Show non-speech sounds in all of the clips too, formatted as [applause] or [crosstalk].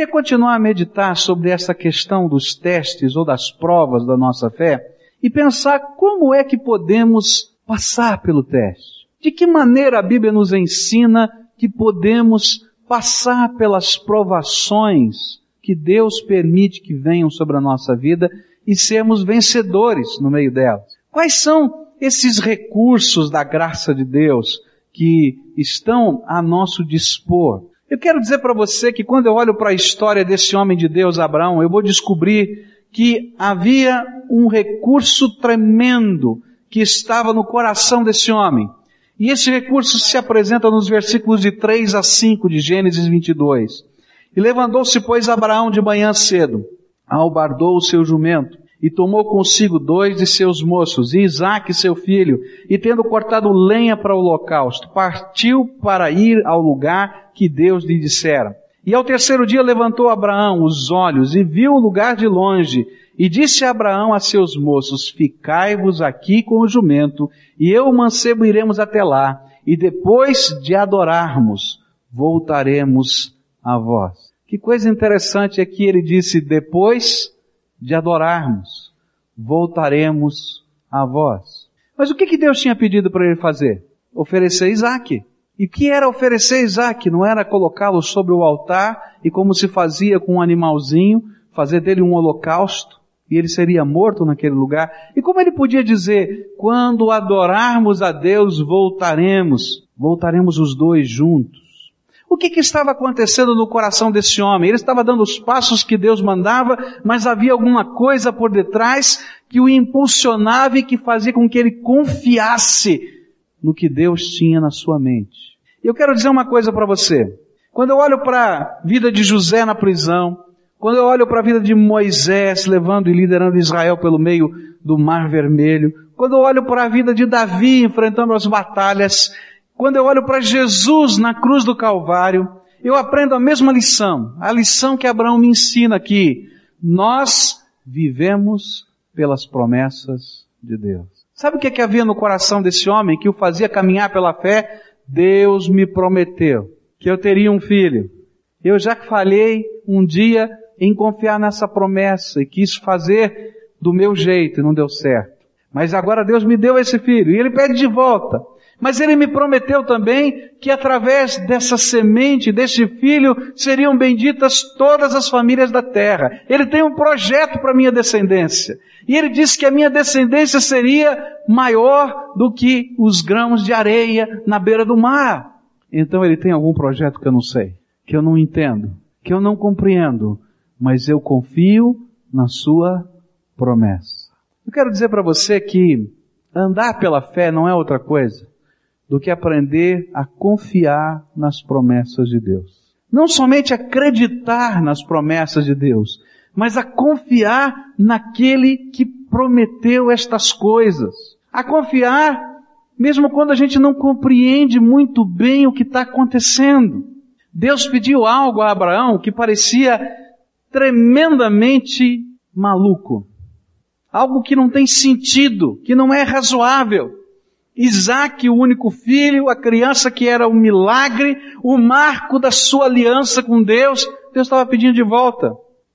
queria continuar a meditar sobre essa questão dos testes ou das provas da nossa fé e pensar como é que podemos passar pelo teste. De que maneira a Bíblia nos ensina que podemos passar pelas provações que Deus permite que venham sobre a nossa vida e sermos vencedores no meio delas. Quais são esses recursos da graça de Deus que estão a nosso dispor? Eu quero dizer para você que quando eu olho para a história desse homem de Deus, Abraão, eu vou descobrir que havia um recurso tremendo que estava no coração desse homem. E esse recurso se apresenta nos versículos de 3 a 5 de Gênesis 22. E levantou-se, pois, Abraão de manhã cedo, albardou o seu jumento, e tomou consigo dois de seus moços, e Isaque seu filho, e tendo cortado lenha para o holocausto, partiu para ir ao lugar que Deus lhe dissera. E ao terceiro dia levantou Abraão os olhos e viu o lugar de longe, e disse Abraão a seus moços, ficai-vos aqui com o jumento, e eu o mancebo iremos até lá, e depois de adorarmos, voltaremos a vós. Que coisa interessante é que ele disse, depois de adorarmos, voltaremos a vós. Mas o que, que Deus tinha pedido para ele fazer? Oferecer Isaac. E o que era oferecer Isaac? Não era colocá-lo sobre o altar e como se fazia com um animalzinho, fazer dele um holocausto e ele seria morto naquele lugar. E como ele podia dizer, quando adorarmos a Deus, voltaremos, voltaremos os dois juntos. O que, que, estava acontecendo no coração desse homem? Ele estava dando os passos que Deus mandava, mas havia alguma coisa por detrás que o impulsionava e que fazia com que ele confiasse no que Deus tinha na sua mente. Eu quero dizer uma coisa para você. Quando eu olho para a vida de José na prisão, quando eu olho para a vida de Moisés levando e liderando Israel pelo meio do Mar Vermelho, quando eu olho para a vida de Davi enfrentando as batalhas, quando eu olho para Jesus na cruz do Calvário, eu aprendo a mesma lição, a lição que Abraão me ensina aqui. Nós vivemos pelas promessas de Deus. Sabe o que, é que havia no coração desse homem que o fazia caminhar pela fé? Deus me prometeu que eu teria um filho. Eu já falhei um dia em confiar nessa promessa e quis fazer do meu jeito e não deu certo. Mas agora Deus me deu esse filho e ele pede de volta. Mas ele me prometeu também que através dessa semente, desse filho, seriam benditas todas as famílias da terra. Ele tem um projeto para minha descendência. E ele disse que a minha descendência seria maior do que os grãos de areia na beira do mar. Então ele tem algum projeto que eu não sei, que eu não entendo, que eu não compreendo, mas eu confio na sua promessa. Eu quero dizer para você que andar pela fé não é outra coisa do que aprender a confiar nas promessas de Deus. Não somente acreditar nas promessas de Deus, mas a confiar naquele que prometeu estas coisas. A confiar mesmo quando a gente não compreende muito bem o que está acontecendo. Deus pediu algo a Abraão que parecia tremendamente maluco. Algo que não tem sentido, que não é razoável. Isaac, o único filho, a criança que era um milagre, o marco da sua aliança com Deus, Deus estava pedindo de volta.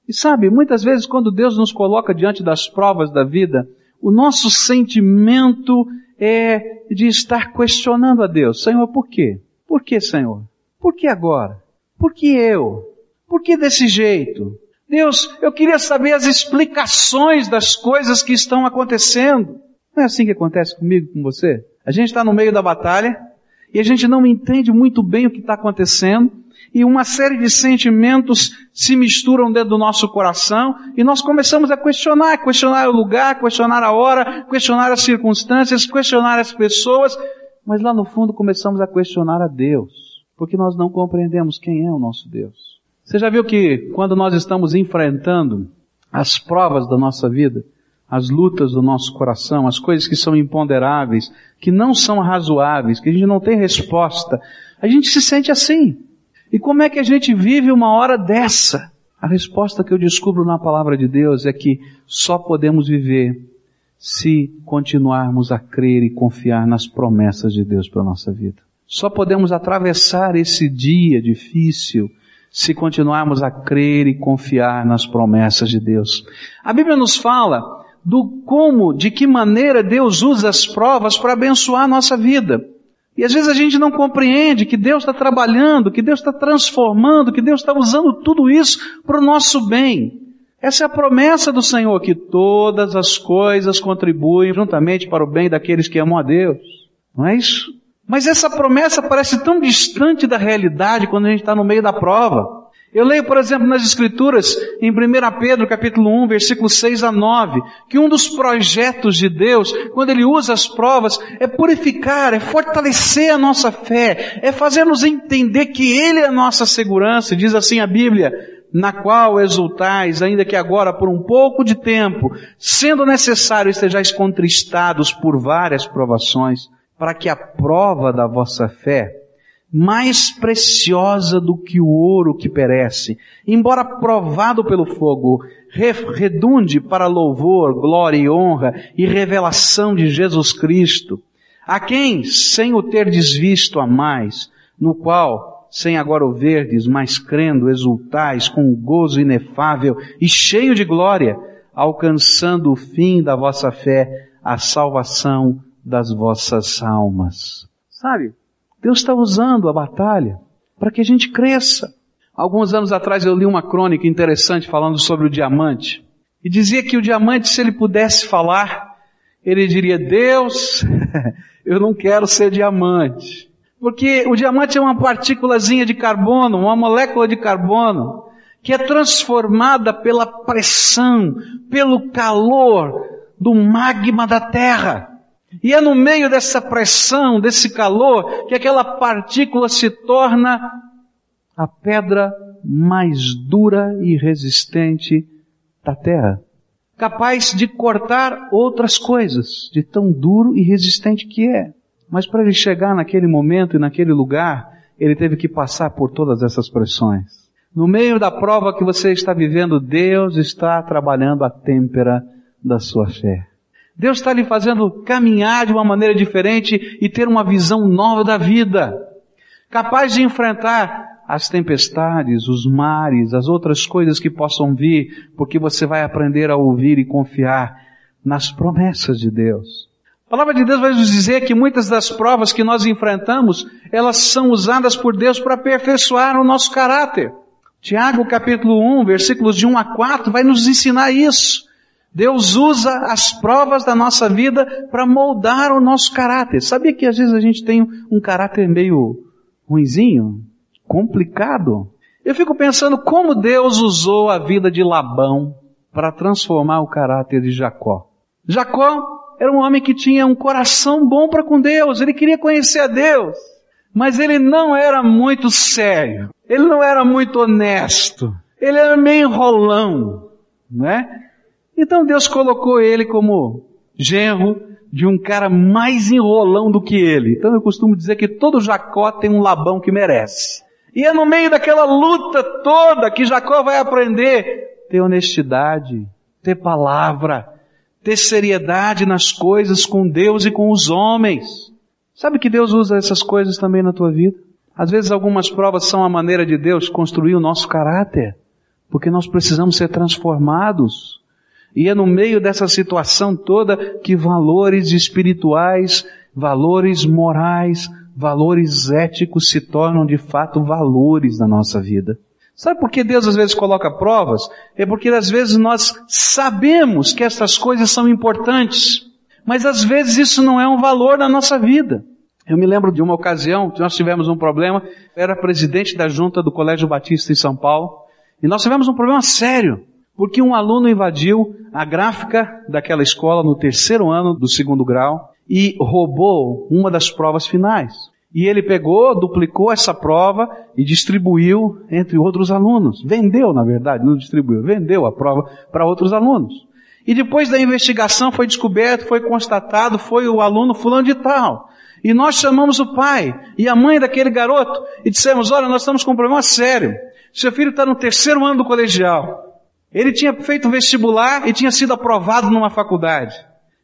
E sabe, muitas vezes quando Deus nos coloca diante das provas da vida, o nosso sentimento é de estar questionando a Deus. Senhor, por quê? Por que, Senhor? Por que agora? Por que eu? Por que desse jeito? Deus, eu queria saber as explicações das coisas que estão acontecendo. Não é assim que acontece comigo, com você? A gente está no meio da batalha e a gente não entende muito bem o que está acontecendo e uma série de sentimentos se misturam dentro do nosso coração e nós começamos a questionar, questionar o lugar, questionar a hora, questionar as circunstâncias, questionar as pessoas, mas lá no fundo começamos a questionar a Deus, porque nós não compreendemos quem é o nosso Deus. Você já viu que quando nós estamos enfrentando as provas da nossa vida, as lutas do nosso coração, as coisas que são imponderáveis, que não são razoáveis, que a gente não tem resposta, a gente se sente assim. E como é que a gente vive uma hora dessa? A resposta que eu descubro na palavra de Deus é que só podemos viver se continuarmos a crer e confiar nas promessas de Deus para a nossa vida. Só podemos atravessar esse dia difícil se continuarmos a crer e confiar nas promessas de Deus. A Bíblia nos fala do como, de que maneira Deus usa as provas para abençoar a nossa vida. E às vezes a gente não compreende que Deus está trabalhando, que Deus está transformando, que Deus está usando tudo isso para o nosso bem. Essa é a promessa do Senhor, que todas as coisas contribuem juntamente para o bem daqueles que amam a Deus. Não é isso? Mas essa promessa parece tão distante da realidade quando a gente está no meio da prova. Eu leio, por exemplo, nas Escrituras, em 1 Pedro capítulo 1, versículos 6 a 9, que um dos projetos de Deus, quando Ele usa as provas, é purificar, é fortalecer a nossa fé, é fazer-nos entender que Ele é a nossa segurança, diz assim a Bíblia, na qual exultais, ainda que agora por um pouco de tempo, sendo necessário estejais contristados por várias provações, para que a prova da vossa fé, mais preciosa do que o ouro que perece, embora provado pelo fogo, redunde para louvor, glória e honra e revelação de Jesus Cristo, a quem, sem o ter desvisto a mais, no qual, sem agora o verdes, mas crendo, exultais com gozo inefável e cheio de glória, alcançando o fim da vossa fé, a salvação das vossas almas. Sabe? Deus está usando a batalha para que a gente cresça. Alguns anos atrás eu li uma crônica interessante falando sobre o diamante. E dizia que o diamante, se ele pudesse falar, ele diria, Deus, [laughs] eu não quero ser diamante. Porque o diamante é uma partículazinha de carbono, uma molécula de carbono, que é transformada pela pressão, pelo calor do magma da terra. E é no meio dessa pressão, desse calor, que aquela partícula se torna a pedra mais dura e resistente da terra. Capaz de cortar outras coisas, de tão duro e resistente que é. Mas para ele chegar naquele momento e naquele lugar, ele teve que passar por todas essas pressões. No meio da prova que você está vivendo, Deus está trabalhando a têmpera da sua fé. Deus está lhe fazendo caminhar de uma maneira diferente e ter uma visão nova da vida. Capaz de enfrentar as tempestades, os mares, as outras coisas que possam vir, porque você vai aprender a ouvir e confiar nas promessas de Deus. A palavra de Deus vai nos dizer que muitas das provas que nós enfrentamos, elas são usadas por Deus para aperfeiçoar o nosso caráter. Tiago capítulo 1, versículos de 1 a 4 vai nos ensinar isso. Deus usa as provas da nossa vida para moldar o nosso caráter. Sabia que às vezes a gente tem um caráter meio ruinzinho? Complicado? Eu fico pensando como Deus usou a vida de Labão para transformar o caráter de Jacó. Jacó era um homem que tinha um coração bom para com Deus, ele queria conhecer a Deus, mas ele não era muito sério, ele não era muito honesto, ele era meio enrolão, né? Então Deus colocou ele como genro de um cara mais enrolão do que ele. Então eu costumo dizer que todo Jacó tem um Labão que merece. E é no meio daquela luta toda que Jacó vai aprender ter honestidade, ter palavra, ter seriedade nas coisas com Deus e com os homens. Sabe que Deus usa essas coisas também na tua vida? Às vezes algumas provas são a maneira de Deus construir o nosso caráter, porque nós precisamos ser transformados. E é no meio dessa situação toda que valores espirituais, valores morais, valores éticos se tornam de fato valores na nossa vida. Sabe por que Deus às vezes coloca provas? É porque às vezes nós sabemos que essas coisas são importantes, mas às vezes isso não é um valor na nossa vida. Eu me lembro de uma ocasião que nós tivemos um problema, eu era presidente da junta do Colégio Batista em São Paulo, e nós tivemos um problema sério. Porque um aluno invadiu a gráfica daquela escola no terceiro ano do segundo grau e roubou uma das provas finais. E ele pegou, duplicou essa prova e distribuiu entre outros alunos. Vendeu, na verdade, não distribuiu, vendeu a prova para outros alunos. E depois da investigação foi descoberto, foi constatado, foi o aluno fulano de tal. E nós chamamos o pai e a mãe daquele garoto e dissemos, olha, nós estamos com um problema sério. Seu filho está no terceiro ano do colegial. Ele tinha feito vestibular e tinha sido aprovado numa faculdade.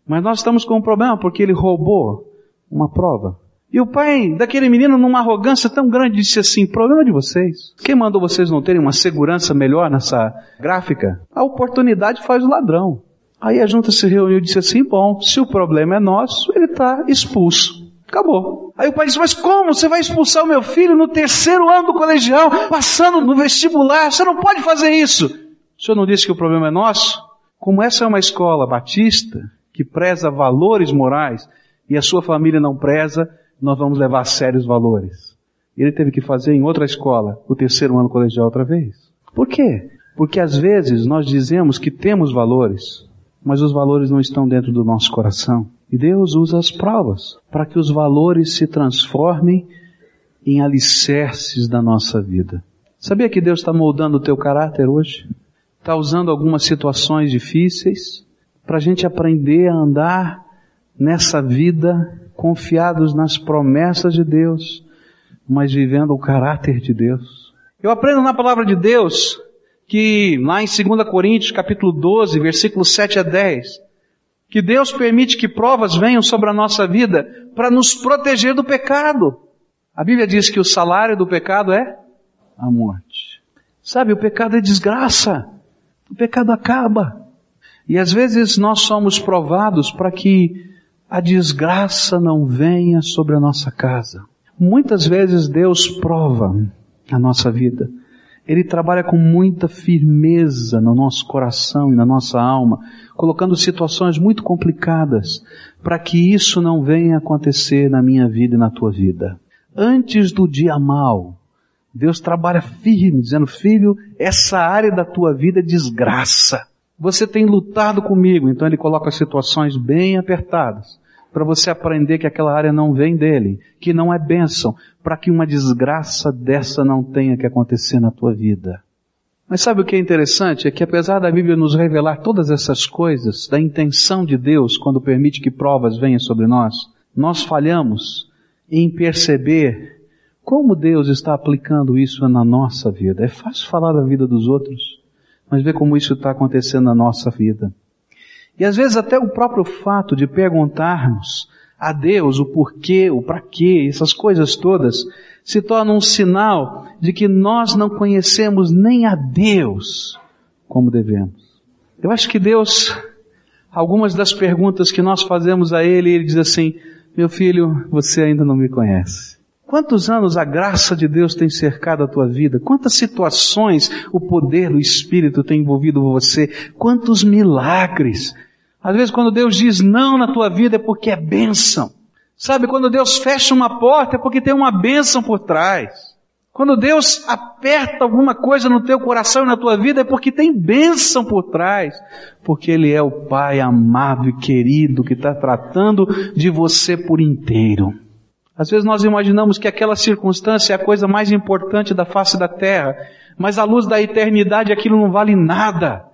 Mas nós estamos com um problema porque ele roubou uma prova. E o pai daquele menino, numa arrogância tão grande, disse assim: problema de vocês. Quem mandou vocês não terem uma segurança melhor nessa gráfica? A oportunidade faz o ladrão. Aí a junta se reuniu e disse assim: bom, se o problema é nosso, ele está expulso. Acabou. Aí o pai disse, mas como? Você vai expulsar o meu filho no terceiro ano do colegial, passando no vestibular? Você não pode fazer isso. O senhor não disse que o problema é nosso? Como essa é uma escola batista, que preza valores morais, e a sua família não preza, nós vamos levar a sério os valores. Ele teve que fazer em outra escola, o terceiro ano colegial outra vez. Por quê? Porque às vezes nós dizemos que temos valores, mas os valores não estão dentro do nosso coração. E Deus usa as provas para que os valores se transformem em alicerces da nossa vida. Sabia que Deus está moldando o teu caráter hoje? Está usando algumas situações difíceis para a gente aprender a andar nessa vida confiados nas promessas de Deus, mas vivendo o caráter de Deus. Eu aprendo na palavra de Deus que lá em 2 Coríntios capítulo 12, versículos 7 a 10, que Deus permite que provas venham sobre a nossa vida para nos proteger do pecado. A Bíblia diz que o salário do pecado é a morte. Sabe, o pecado é desgraça. O pecado acaba. E às vezes nós somos provados para que a desgraça não venha sobre a nossa casa. Muitas vezes Deus prova a nossa vida ele trabalha com muita firmeza no nosso coração e na nossa alma, colocando situações muito complicadas para que isso não venha acontecer na minha vida e na tua vida. Antes do dia mal, Deus trabalha firme, dizendo, filho, essa área da tua vida é desgraça. Você tem lutado comigo, então ele coloca situações bem apertadas para você aprender que aquela área não vem dele, que não é bênção, para que uma desgraça dessa não tenha que acontecer na tua vida. Mas sabe o que é interessante? É que apesar da Bíblia nos revelar todas essas coisas, da intenção de Deus quando permite que provas venham sobre nós, nós falhamos em perceber como Deus está aplicando isso na nossa vida. É fácil falar da vida dos outros, mas ver como isso está acontecendo na nossa vida. E às vezes até o próprio fato de perguntarmos a Deus o porquê, o para quê, essas coisas todas, se torna um sinal de que nós não conhecemos nem a Deus como devemos. Eu acho que Deus, algumas das perguntas que nós fazemos a Ele, Ele diz assim, meu filho, você ainda não me conhece. Quantos anos a graça de Deus tem cercado a tua vida? Quantas situações o poder do Espírito tem envolvido você? Quantos milagres? Às vezes quando Deus diz não na tua vida é porque é bênção. Sabe, quando Deus fecha uma porta é porque tem uma bênção por trás. Quando Deus aperta alguma coisa no teu coração e na tua vida é porque tem bênção por trás. Porque Ele é o Pai amado e querido que está tratando de você por inteiro. Às vezes nós imaginamos que aquela circunstância é a coisa mais importante da face da terra, mas à luz da eternidade aquilo não vale nada.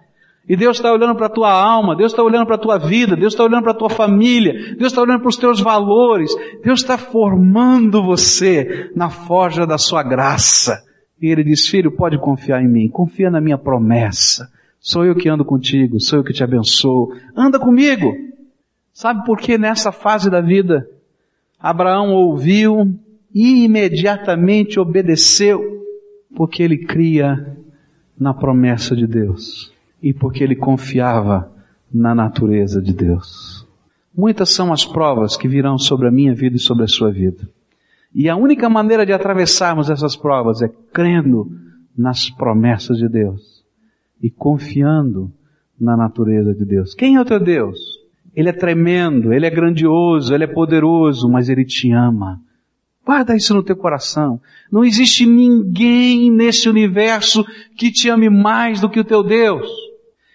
E Deus está olhando para a tua alma, Deus está olhando para a tua vida, Deus está olhando para a tua família, Deus está olhando para os teus valores, Deus está formando você na forja da sua graça. E Ele diz, filho, pode confiar em mim, confia na minha promessa. Sou eu que ando contigo, sou eu que te abençoo. Anda comigo. Sabe por que nessa fase da vida Abraão ouviu e imediatamente obedeceu, porque ele cria na promessa de Deus e porque ele confiava na natureza de Deus. Muitas são as provas que virão sobre a minha vida e sobre a sua vida. E a única maneira de atravessarmos essas provas é crendo nas promessas de Deus e confiando na natureza de Deus. Quem é o teu Deus? Ele é tremendo, Ele é grandioso, Ele é poderoso, mas Ele te ama. Guarda isso no teu coração. Não existe ninguém nesse universo que te ame mais do que o teu Deus.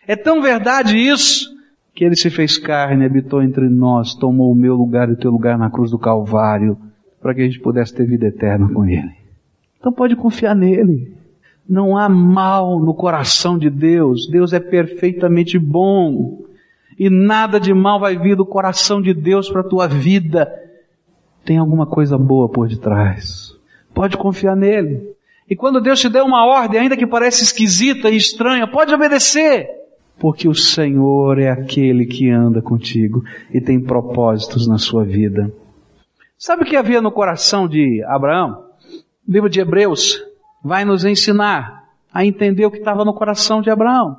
É tão verdade isso que Ele se fez carne, habitou entre nós, tomou o meu lugar e o teu lugar na cruz do Calvário, para que a gente pudesse ter vida eterna com Ele. Então pode confiar nele. Não há mal no coração de Deus. Deus é perfeitamente bom e nada de mal vai vir do coração de Deus para a tua vida. Tem alguma coisa boa por detrás. Pode confiar nele. E quando Deus te der uma ordem, ainda que pareça esquisita e estranha, pode obedecer. Porque o Senhor é aquele que anda contigo e tem propósitos na sua vida. Sabe o que havia no coração de Abraão? O livro de Hebreus vai nos ensinar a entender o que estava no coração de Abraão.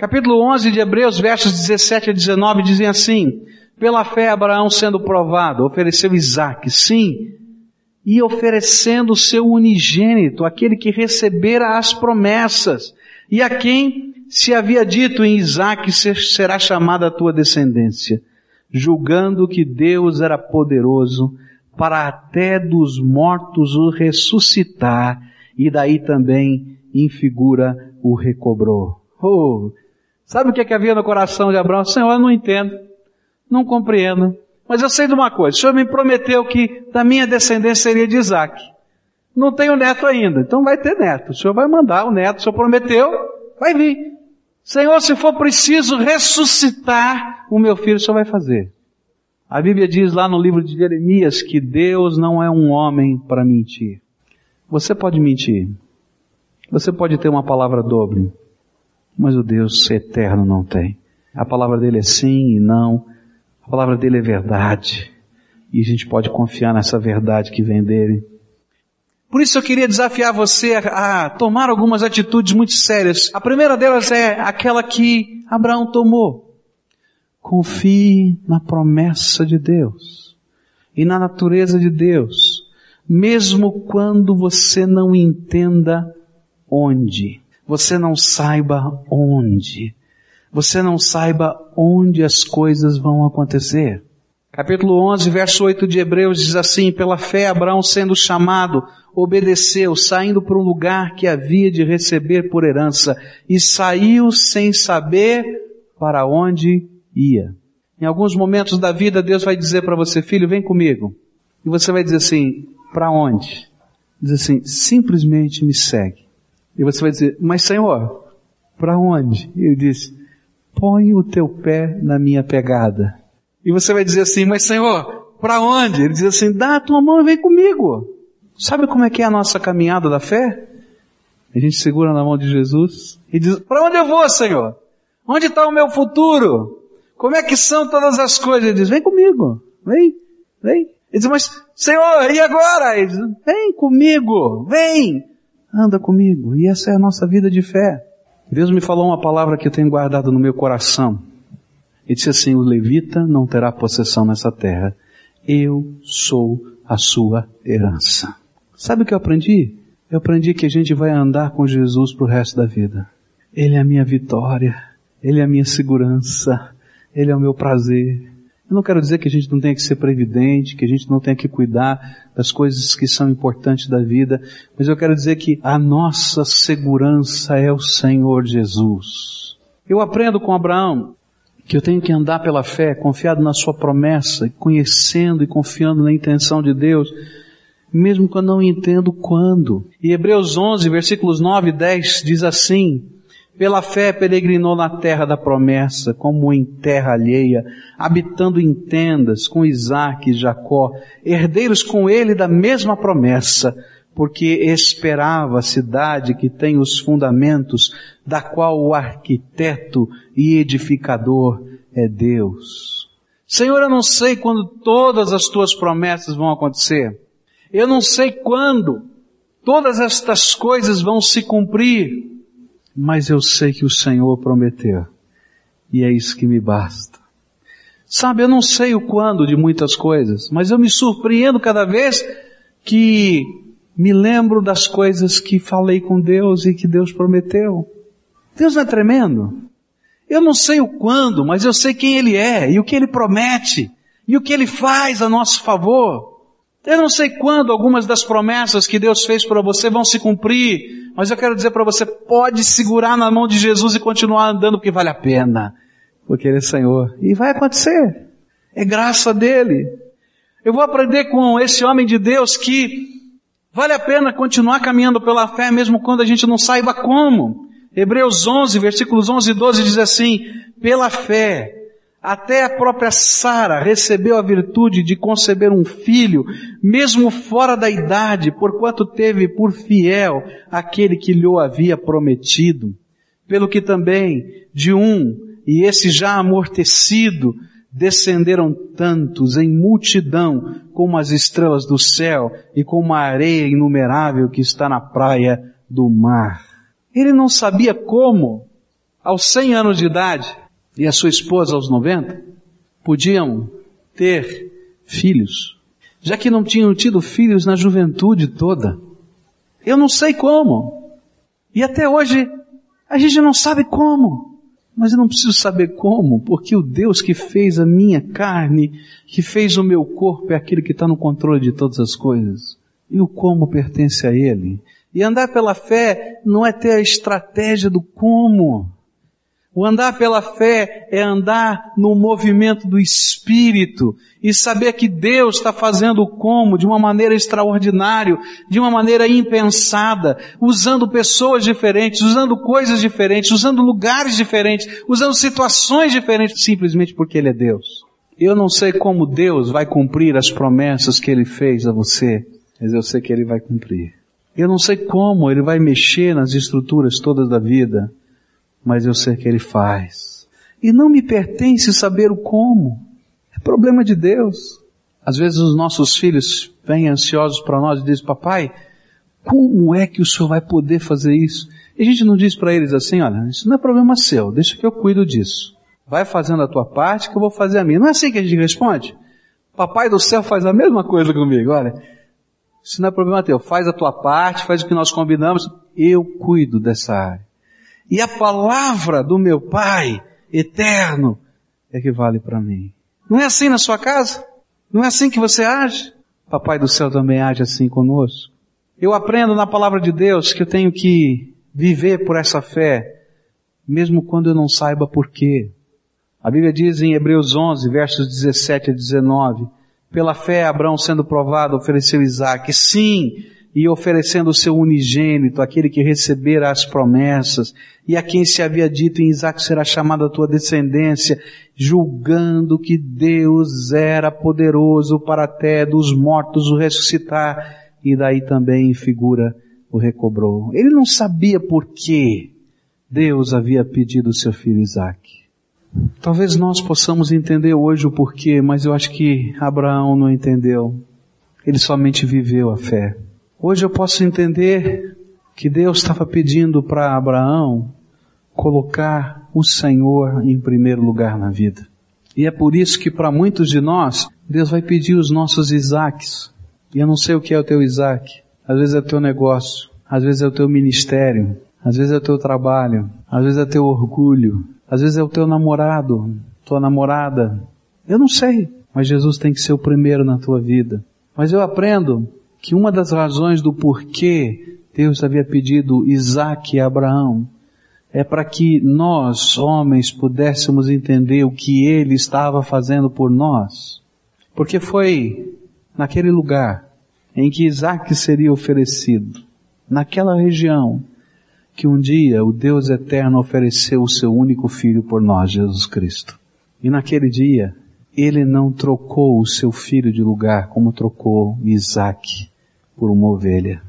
Capítulo 11 de Hebreus, versos 17 a 19 dizem assim, pela fé Abraão sendo provado, ofereceu Isaac, sim, e oferecendo o seu unigênito, aquele que recebera as promessas, e a quem se havia dito em Isaac será chamada a tua descendência, julgando que Deus era poderoso para até dos mortos o ressuscitar, e daí também em figura o recobrou. Oh, sabe o que, é que havia no coração de Abraão? Senhor, eu não entendo, não compreendo, mas eu sei de uma coisa, o Senhor me prometeu que da minha descendência seria de Isaac. Não tenho neto ainda, então vai ter neto. O Senhor vai mandar o neto, o Senhor prometeu, vai vir. Senhor, se for preciso ressuscitar o meu filho, o Senhor vai fazer. A Bíblia diz lá no livro de Jeremias que Deus não é um homem para mentir. Você pode mentir. Você pode ter uma palavra dobre. Mas o Deus eterno não tem. A palavra dele é sim e não. A palavra dele é verdade. E a gente pode confiar nessa verdade que vem dele. Por isso eu queria desafiar você a, tomar algumas atitudes muito sérias. A primeira delas é aquela que Abraão tomou. Confie na promessa de Deus e na natureza de Deus, mesmo quando você não entenda onde, você não saiba onde você não saiba onde as coisas vão acontecer. Capítulo 11, verso 8 de Hebreus diz assim, pela fé Abraão sendo chamado, obedeceu, saindo para um lugar que havia de receber por herança, e saiu sem saber para onde ia. Em alguns momentos da vida Deus vai dizer para você, filho, vem comigo. E você vai dizer assim, para onde? Diz assim, simplesmente me segue. E você vai dizer, mas Senhor, para onde? Ele diz, põe o teu pé na minha pegada. E você vai dizer assim, mas Senhor, para onde? Ele diz assim, dá a tua mão e vem comigo. Sabe como é que é a nossa caminhada da fé? A gente segura na mão de Jesus e diz, para onde eu vou, Senhor? Onde está o meu futuro? Como é que são todas as coisas? Ele diz, vem comigo, vem, vem. Ele diz, mas Senhor, e agora? Ele diz, vem comigo, vem, anda comigo. E essa é a nossa vida de fé. Deus me falou uma palavra que eu tenho guardado no meu coração. Ele disse assim, o levita não terá possessão nessa terra. Eu sou a sua herança. Sabe o que eu aprendi? Eu aprendi que a gente vai andar com Jesus pro resto da vida. Ele é a minha vitória. Ele é a minha segurança. Ele é o meu prazer. Eu não quero dizer que a gente não tenha que ser previdente, que a gente não tenha que cuidar das coisas que são importantes da vida, mas eu quero dizer que a nossa segurança é o Senhor Jesus. Eu aprendo com Abraão que eu tenho que andar pela fé, confiado na sua promessa, conhecendo e confiando na intenção de Deus, mesmo quando não entendo quando. E Hebreus 11, versículos 9 e 10 diz assim, pela fé peregrinou na terra da promessa, como em terra alheia, habitando em tendas com Isaac e Jacó, herdeiros com ele da mesma promessa, porque esperava a cidade que tem os fundamentos, da qual o arquiteto e edificador é Deus. Senhor, eu não sei quando todas as tuas promessas vão acontecer. Eu não sei quando todas estas coisas vão se cumprir mas eu sei que o Senhor prometeu. E é isso que me basta. Sabe, eu não sei o quando de muitas coisas, mas eu me surpreendo cada vez que me lembro das coisas que falei com Deus e que Deus prometeu. Deus não é tremendo? Eu não sei o quando, mas eu sei quem Ele é e o que Ele promete e o que Ele faz a nosso favor. Eu não sei quando algumas das promessas que Deus fez para você vão se cumprir, mas eu quero dizer para você, pode segurar na mão de Jesus e continuar andando porque vale a pena, porque Ele é Senhor. E vai acontecer. É graça dele. Eu vou aprender com esse homem de Deus que vale a pena continuar caminhando pela fé mesmo quando a gente não saiba como. Hebreus 11, versículos 11 e 12 diz assim, pela fé, até a própria Sara recebeu a virtude de conceber um filho, mesmo fora da idade, porquanto teve por fiel aquele que lhe havia prometido. Pelo que também de um, e esse já amortecido, descenderam tantos em multidão como as estrelas do céu e como a areia inumerável que está na praia do mar. Ele não sabia como, aos 100 anos de idade, e a sua esposa aos 90, podiam ter filhos, já que não tinham tido filhos na juventude toda. Eu não sei como. E até hoje a gente não sabe como. Mas eu não preciso saber como, porque o Deus que fez a minha carne, que fez o meu corpo, é aquele que está no controle de todas as coisas. E o como pertence a Ele. E andar pela fé não é ter a estratégia do como. O andar pela fé é andar no movimento do Espírito e saber que Deus está fazendo como de uma maneira extraordinária, de uma maneira impensada, usando pessoas diferentes, usando coisas diferentes, usando lugares diferentes, usando situações diferentes, simplesmente porque Ele é Deus. Eu não sei como Deus vai cumprir as promessas que Ele fez a você, mas eu sei que Ele vai cumprir. Eu não sei como Ele vai mexer nas estruturas todas da vida, mas eu sei que Ele faz. E não me pertence saber o como. É problema de Deus. Às vezes os nossos filhos vêm ansiosos para nós e dizem, papai, como é que o senhor vai poder fazer isso? E a gente não diz para eles assim, olha, isso não é problema seu, deixa que eu cuido disso. Vai fazendo a tua parte que eu vou fazer a minha. Não é assim que a gente responde? Papai do céu faz a mesma coisa comigo, olha. Isso não é problema teu. Faz a tua parte, faz o que nós combinamos. Eu cuido dessa área. E a palavra do meu Pai eterno é que vale para mim. Não é assim na sua casa? Não é assim que você age? Papai do céu também age assim conosco. Eu aprendo na palavra de Deus que eu tenho que viver por essa fé, mesmo quando eu não saiba por quê. A Bíblia diz em Hebreus 11, versos 17 a 19, pela fé Abraão sendo provado ofereceu Isaac. Sim, e oferecendo o seu unigênito, aquele que recebera as promessas, e a quem se havia dito em Isaac será chamada a tua descendência, julgando que Deus era poderoso para até dos mortos o ressuscitar, e daí também em figura o recobrou. Ele não sabia por que Deus havia pedido o seu filho Isaac. Talvez nós possamos entender hoje o porquê, mas eu acho que Abraão não entendeu. Ele somente viveu a fé. Hoje eu posso entender que Deus estava pedindo para Abraão colocar o Senhor em primeiro lugar na vida. E é por isso que para muitos de nós, Deus vai pedir os nossos Isaques. E eu não sei o que é o teu Isaac. Às vezes é o teu negócio, às vezes é o teu ministério, às vezes é o teu trabalho, às vezes é o teu orgulho, às vezes é o teu namorado, tua namorada. Eu não sei, mas Jesus tem que ser o primeiro na tua vida. Mas eu aprendo que uma das razões do porquê Deus havia pedido Isaac e Abraão é para que nós, homens, pudéssemos entender o que ele estava fazendo por nós. Porque foi naquele lugar em que Isaac seria oferecido, naquela região, que um dia o Deus eterno ofereceu o seu único filho por nós, Jesus Cristo. E naquele dia, ele não trocou o seu filho de lugar como trocou Isaac por uma ovelha.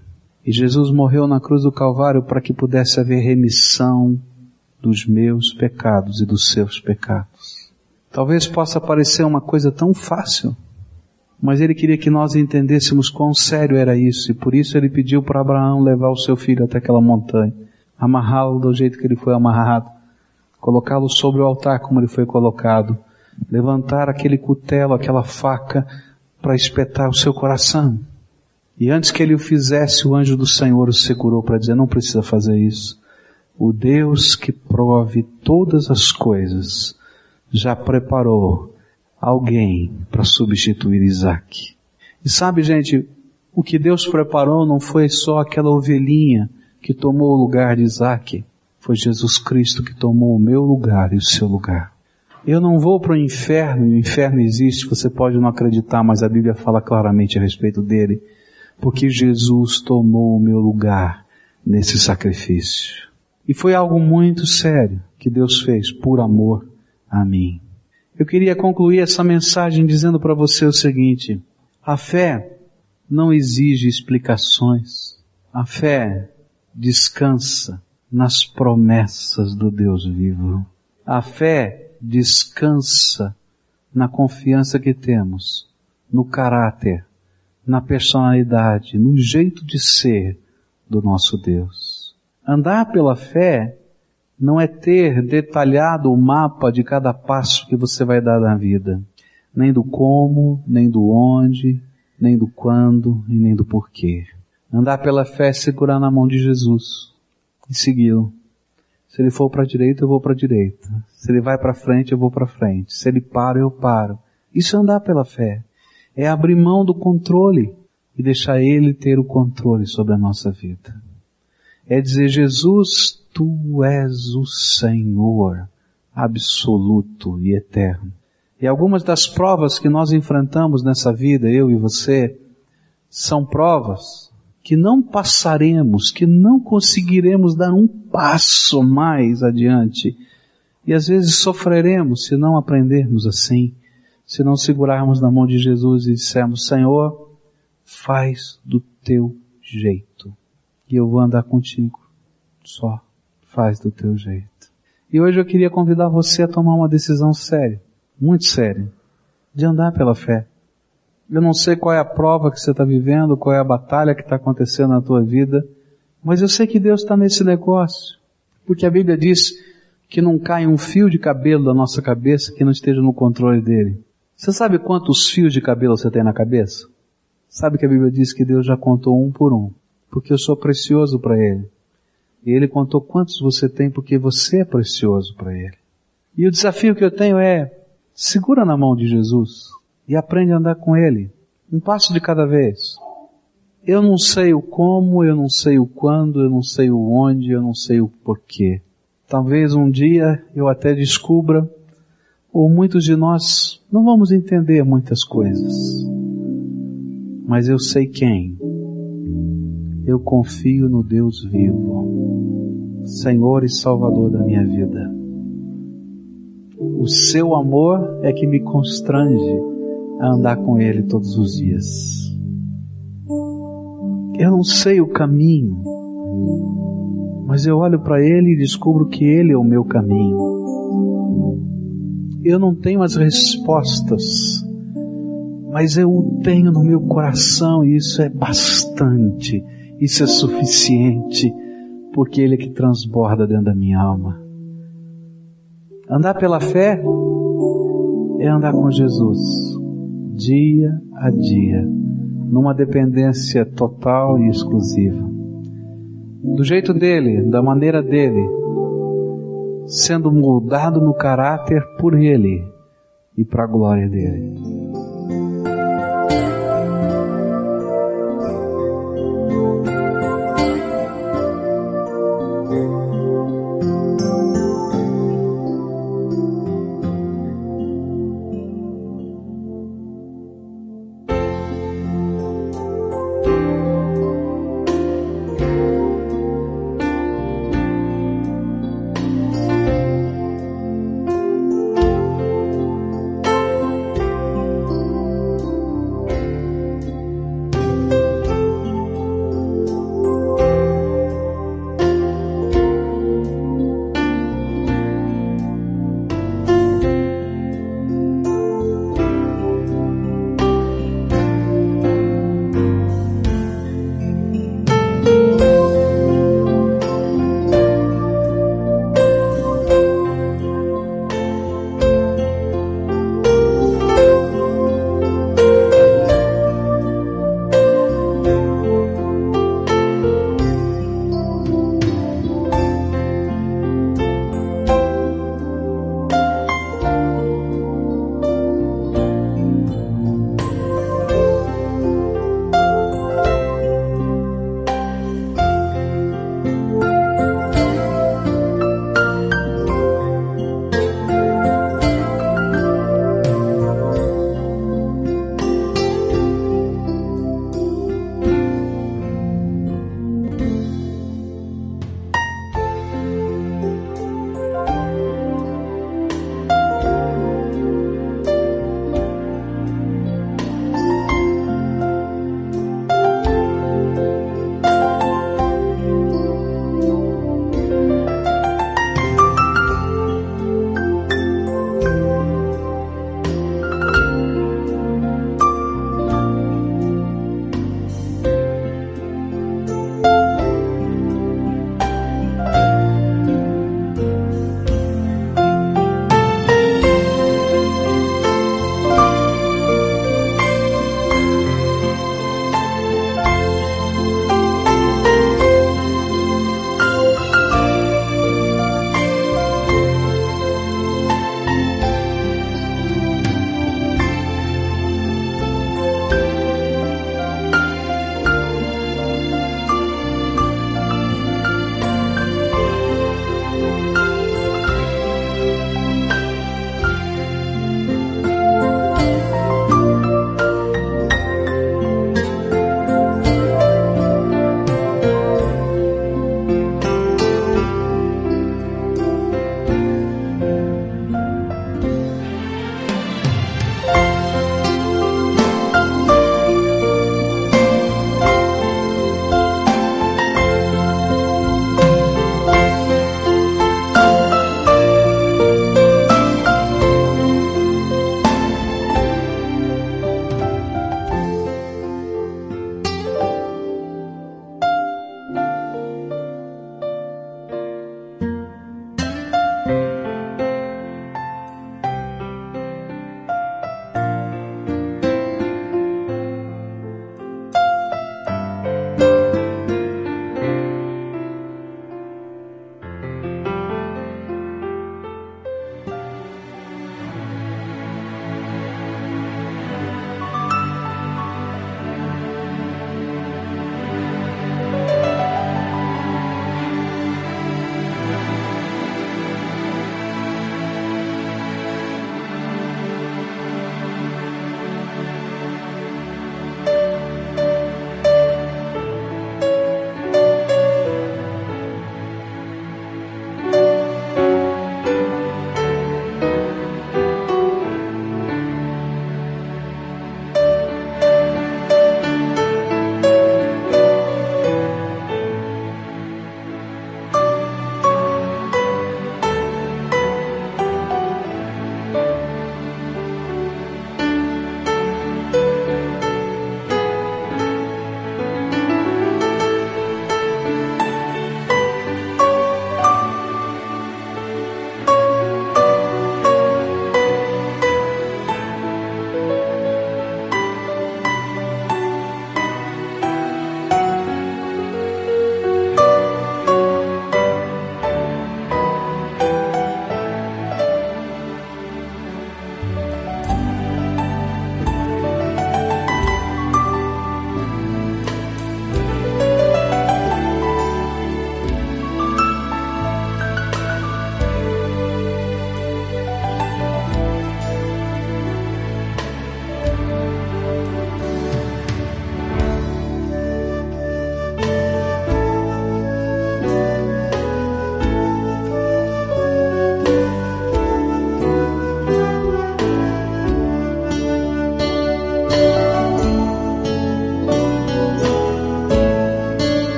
E Jesus morreu na cruz do Calvário para que pudesse haver remissão dos meus pecados e dos seus pecados. Talvez possa parecer uma coisa tão fácil, mas ele queria que nós entendêssemos quão sério era isso, e por isso ele pediu para Abraão levar o seu filho até aquela montanha, amarrá-lo do jeito que ele foi amarrado, colocá-lo sobre o altar como ele foi colocado, levantar aquele cutelo, aquela faca, para espetar o seu coração. E antes que ele o fizesse, o anjo do Senhor o segurou para dizer, não precisa fazer isso. O Deus que prove todas as coisas já preparou alguém para substituir Isaac. E sabe, gente, o que Deus preparou não foi só aquela ovelhinha que tomou o lugar de Isaac, foi Jesus Cristo que tomou o meu lugar e o seu lugar. Eu não vou para o inferno, e o inferno existe, você pode não acreditar, mas a Bíblia fala claramente a respeito dele porque Jesus tomou o meu lugar nesse sacrifício. E foi algo muito sério que Deus fez por amor a mim. Eu queria concluir essa mensagem dizendo para você o seguinte: a fé não exige explicações. A fé descansa nas promessas do Deus vivo. A fé descansa na confiança que temos, no caráter, na personalidade, no jeito de ser do nosso Deus. Andar pela fé não é ter detalhado o mapa de cada passo que você vai dar na vida, nem do como, nem do onde, nem do quando e nem do porquê. Andar pela fé é segurar na mão de Jesus e segui-lo. Se ele for para a direita, eu vou para a direita. Se ele vai para frente, eu vou para frente. Se ele para, eu paro. Isso é andar pela fé. É abrir mão do controle e deixar ele ter o controle sobre a nossa vida. É dizer, Jesus, tu és o Senhor absoluto e eterno. E algumas das provas que nós enfrentamos nessa vida, eu e você, são provas que não passaremos, que não conseguiremos dar um passo mais adiante. E às vezes sofreremos se não aprendermos assim, se não segurarmos na mão de Jesus e dissermos, Senhor, faz do teu jeito. E eu vou andar contigo. Só faz do teu jeito. E hoje eu queria convidar você a tomar uma decisão séria, muito séria, de andar pela fé. Eu não sei qual é a prova que você está vivendo, qual é a batalha que está acontecendo na tua vida, mas eu sei que Deus está nesse negócio. Porque a Bíblia diz que não cai um fio de cabelo da nossa cabeça que não esteja no controle dele. Você sabe quantos fios de cabelo você tem na cabeça? Sabe que a Bíblia diz que Deus já contou um por um, porque eu sou precioso para Ele. E Ele contou quantos você tem porque você é precioso para Ele. E o desafio que eu tenho é, segura na mão de Jesus e aprende a andar com Ele. Um passo de cada vez. Eu não sei o como, eu não sei o quando, eu não sei o onde, eu não sei o porquê. Talvez um dia eu até descubra, ou muitos de nós não vamos entender muitas coisas. Mas eu sei quem. Eu confio no Deus vivo, Senhor e Salvador da minha vida. O seu amor é que me constrange a andar com Ele todos os dias. Eu não sei o caminho, mas eu olho para Ele e descubro que Ele é o meu caminho. Eu não tenho as respostas, mas eu o tenho no meu coração e isso é bastante, isso é suficiente, porque Ele é que transborda dentro da minha alma. Andar pela fé é andar com Jesus dia a dia, numa dependência total e exclusiva. Do jeito dele, da maneira dele, sendo moldado no caráter por ele e para a glória dele.